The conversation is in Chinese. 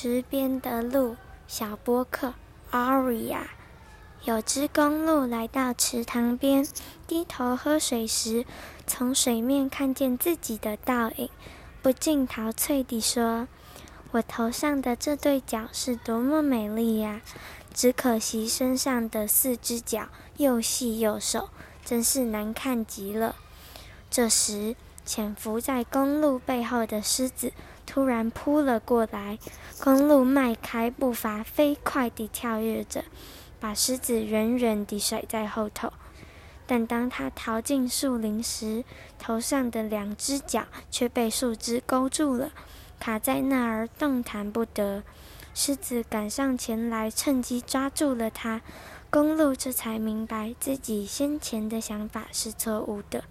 池边的鹿小波克 Aria，有只公鹿来到池塘边，低头喝水时，从水面看见自己的倒影，不禁陶醉地说：“我头上的这对角是多么美丽呀！只可惜身上的四只脚又细又瘦，真是难看极了。”这时，潜伏在公路背后的狮子突然扑了过来，公路迈开步伐，飞快地跳跃着，把狮子远远地甩在后头。但当他逃进树林时，头上的两只脚却被树枝勾住了，卡在那儿动弹不得。狮子赶上前来，趁机抓住了它。公路这才明白自己先前的想法是错误的。